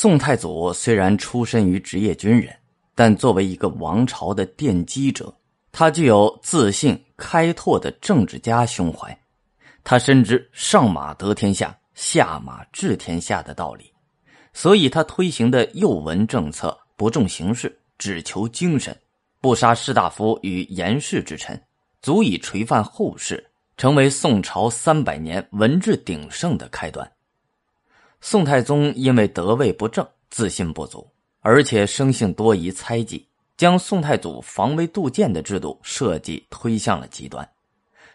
宋太祖虽然出身于职业军人，但作为一个王朝的奠基者，他具有自信、开拓的政治家胸怀。他深知“上马得天下，下马治天下”的道理，所以他推行的幼文政策不重形式，只求精神，不杀士大夫与言氏之臣，足以垂范后世，成为宋朝三百年文治鼎盛的开端。宋太宗因为德位不正、自信不足，而且生性多疑猜忌，将宋太祖防微杜渐的制度设计推向了极端，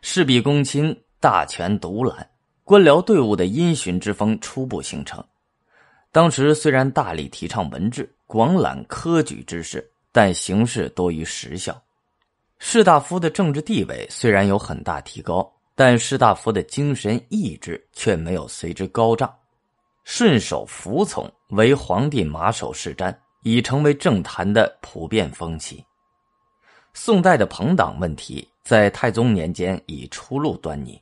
事必躬亲、大权独揽，官僚队伍的因循之风初步形成。当时虽然大力提倡文治、广揽科举之事，但形式多于实效。士大夫的政治地位虽然有很大提高，但士大夫的精神意志却没有随之高涨。顺手服从，为皇帝马首是瞻，已成为政坛的普遍风气。宋代的朋党问题在太宗年间已初露端倪。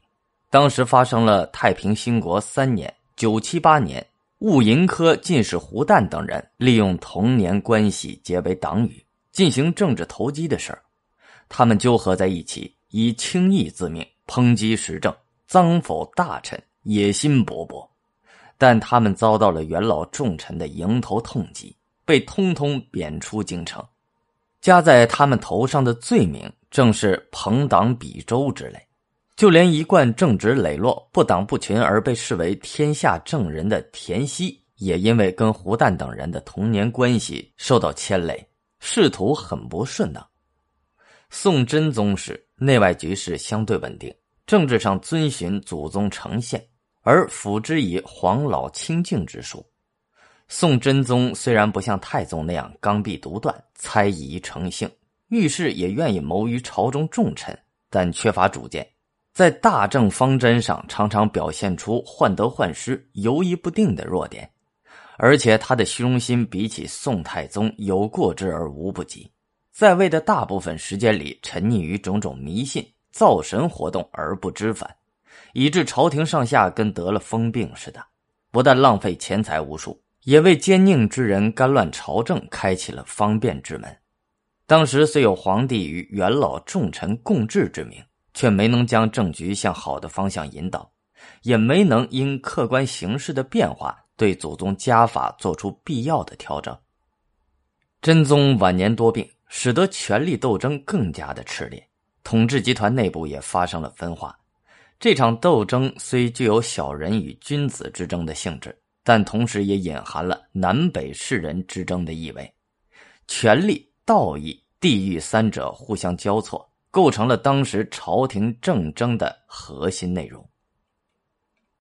当时发生了太平兴国三年（九七八年），戊寅科进士胡旦等人利用童年关系结为党羽，进行政治投机的事儿。他们纠合在一起，以轻易自命，抨击时政，脏否大臣，野心勃勃。但他们遭到了元老重臣的迎头痛击，被通通贬出京城。加在他们头上的罪名，正是朋党比周之类。就连一贯正直磊落、不党不群而被视为天下正人的田曦，也因为跟胡旦等人的童年关系受到牵累，仕途很不顺当。宋真宗时，内外局势相对稳定，政治上遵循祖宗承宪。而辅之以黄老清净之术。宋真宗虽然不像太宗那样刚愎独断、猜疑成性，遇事也愿意谋于朝中重臣，但缺乏主见，在大政方针上常常表现出患得患失、犹疑不定的弱点。而且他的虚荣心比起宋太宗有过之而无不及，在位的大部分时间里沉溺于种种迷信、造神活动而不知返。以致朝廷上下跟得了疯病似的，不但浪费钱财无数，也为奸佞之人干乱朝政开启了方便之门。当时虽有皇帝与元老重臣共治之名，却没能将政局向好的方向引导，也没能因客观形势的变化对祖宗家法做出必要的调整。真宗晚年多病，使得权力斗争更加的炽烈，统治集团内部也发生了分化。这场斗争虽具有小人与君子之争的性质，但同时也隐含了南北士人之争的意味。权力、道义、地域三者互相交错，构成了当时朝廷政争的核心内容。